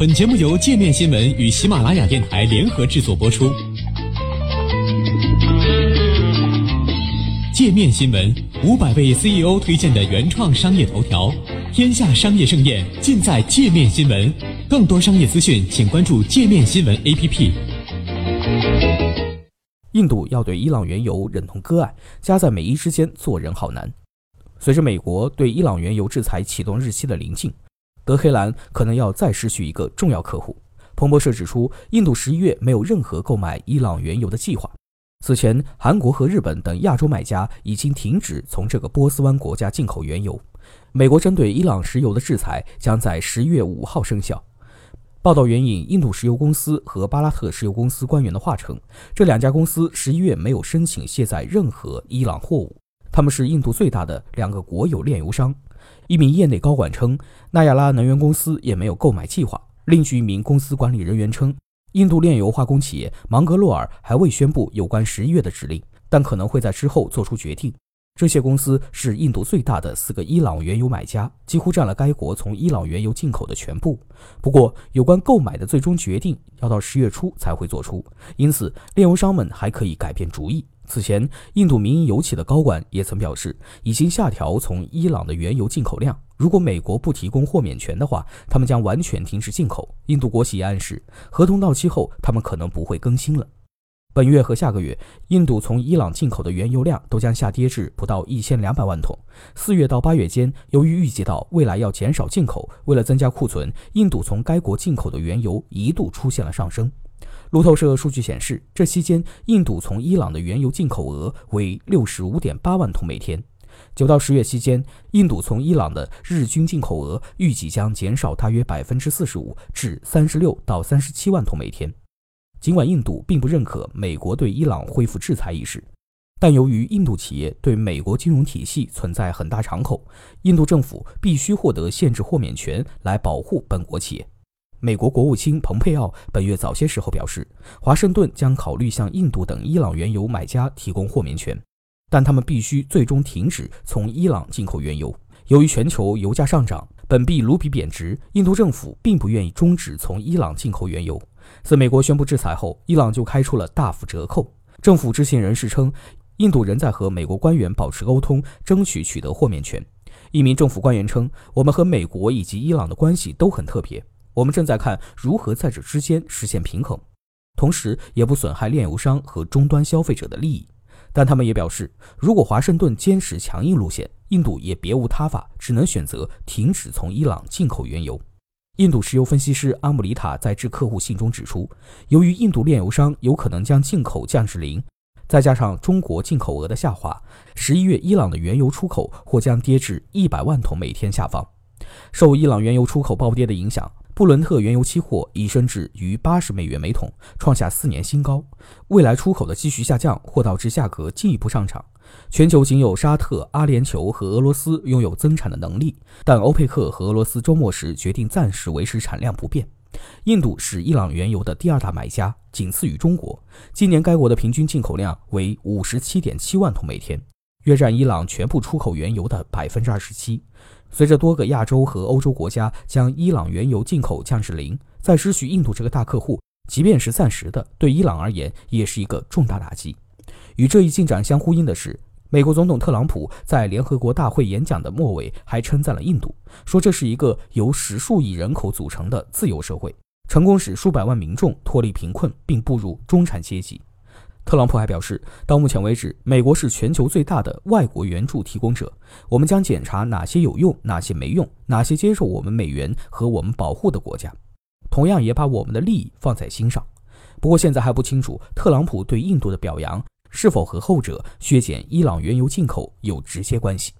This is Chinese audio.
本节目由界面新闻与喜马拉雅电台联合制作播出。界面新闻五百位 CEO 推荐的原创商业头条，天下商业盛宴尽在界面新闻。更多商业资讯，请关注界面新闻 APP。印度要对伊朗原油忍痛割爱，夹在美伊之间，做人好难。随着美国对伊朗原油制裁启动日期的临近。德黑兰可能要再失去一个重要客户。彭博社指出，印度十一月没有任何购买伊朗原油的计划。此前，韩国和日本等亚洲买家已经停止从这个波斯湾国家进口原油。美国针对伊朗石油的制裁将在十一月五号生效。报道援引印度石油公司和巴拉特石油公司官员的话称，这两家公司十一月没有申请卸载任何伊朗货物。他们是印度最大的两个国有炼油商。一名业内高管称，纳亚拉能源公司也没有购买计划。另据一名公司管理人员称，印度炼油化工企业芒格洛尔还未宣布有关十一月的指令，但可能会在之后做出决定。这些公司是印度最大的四个伊朗原油买家，几乎占了该国从伊朗原油进口的全部。不过，有关购买的最终决定要到十月初才会做出，因此炼油商们还可以改变主意。此前，印度民营油企的高管也曾表示，已经下调从伊朗的原油进口量。如果美国不提供豁免权的话，他们将完全停止进口。印度国企也暗示，合同到期后，他们可能不会更新了。本月和下个月，印度从伊朗进口的原油量都将下跌至不到一千两百万桶。四月到八月间，由于预计到未来要减少进口，为了增加库存，印度从该国进口的原油一度出现了上升。路透社数据显示，这期间印度从伊朗的原油进口额为六十五点八万桶每天。九到十月期间，印度从伊朗的日均进口额预计将减少大约百分之四十五，至三十六到三十七万桶每天。尽管印度并不认可美国对伊朗恢复制裁一事，但由于印度企业对美国金融体系存在很大敞口，印度政府必须获得限制豁免权来保护本国企业。美国国务卿蓬佩奥本月早些时候表示，华盛顿将考虑向印度等伊朗原油买家提供豁免权，但他们必须最终停止从伊朗进口原油。由于全球油价上涨，本币卢比贬值，印度政府并不愿意终止从伊朗进口原油。自美国宣布制裁后，伊朗就开出了大幅折扣。政府知情人士称，印度仍在和美国官员保持沟通，争取取得豁免权。一名政府官员称：“我们和美国以及伊朗的关系都很特别。”我们正在看如何在这之间实现平衡，同时也不损害炼油商和终端消费者的利益。但他们也表示，如果华盛顿坚持强硬路线，印度也别无他法，只能选择停止从伊朗进口原油。印度石油分析师阿姆里塔在致客户信中指出，由于印度炼油商有可能将进口降至零，再加上中国进口额的下滑，十一月伊朗的原油出口或将跌至一百万桶每天下方。受伊朗原油出口暴跌的影响。布伦特原油期货已升至逾八十美元每桶，创下四年新高。未来出口的继续下降或导致价格进一步上涨。全球仅有沙特、阿联酋和俄罗斯拥有增产的能力，但欧佩克和俄罗斯周末时决定暂时维持产量不变。印度是伊朗原油的第二大买家，仅次于中国。今年该国的平均进口量为五十七点七万桶每天，约占伊朗全部出口原油的百分之二十七。随着多个亚洲和欧洲国家将伊朗原油进口降至零，再失去印度这个大客户，即便是暂时的，对伊朗而言也是一个重大打击。与这一进展相呼应的是，美国总统特朗普在联合国大会演讲的末尾还称赞了印度，说这是一个由十数亿人口组成的自由社会，成功使数百万民众脱离贫困并步入中产阶级。特朗普还表示，到目前为止，美国是全球最大的外国援助提供者。我们将检查哪些有用，哪些没用，哪些接受我们美元和我们保护的国家，同样也把我们的利益放在心上。不过，现在还不清楚特朗普对印度的表扬是否和后者削减伊朗原油进口有直接关系。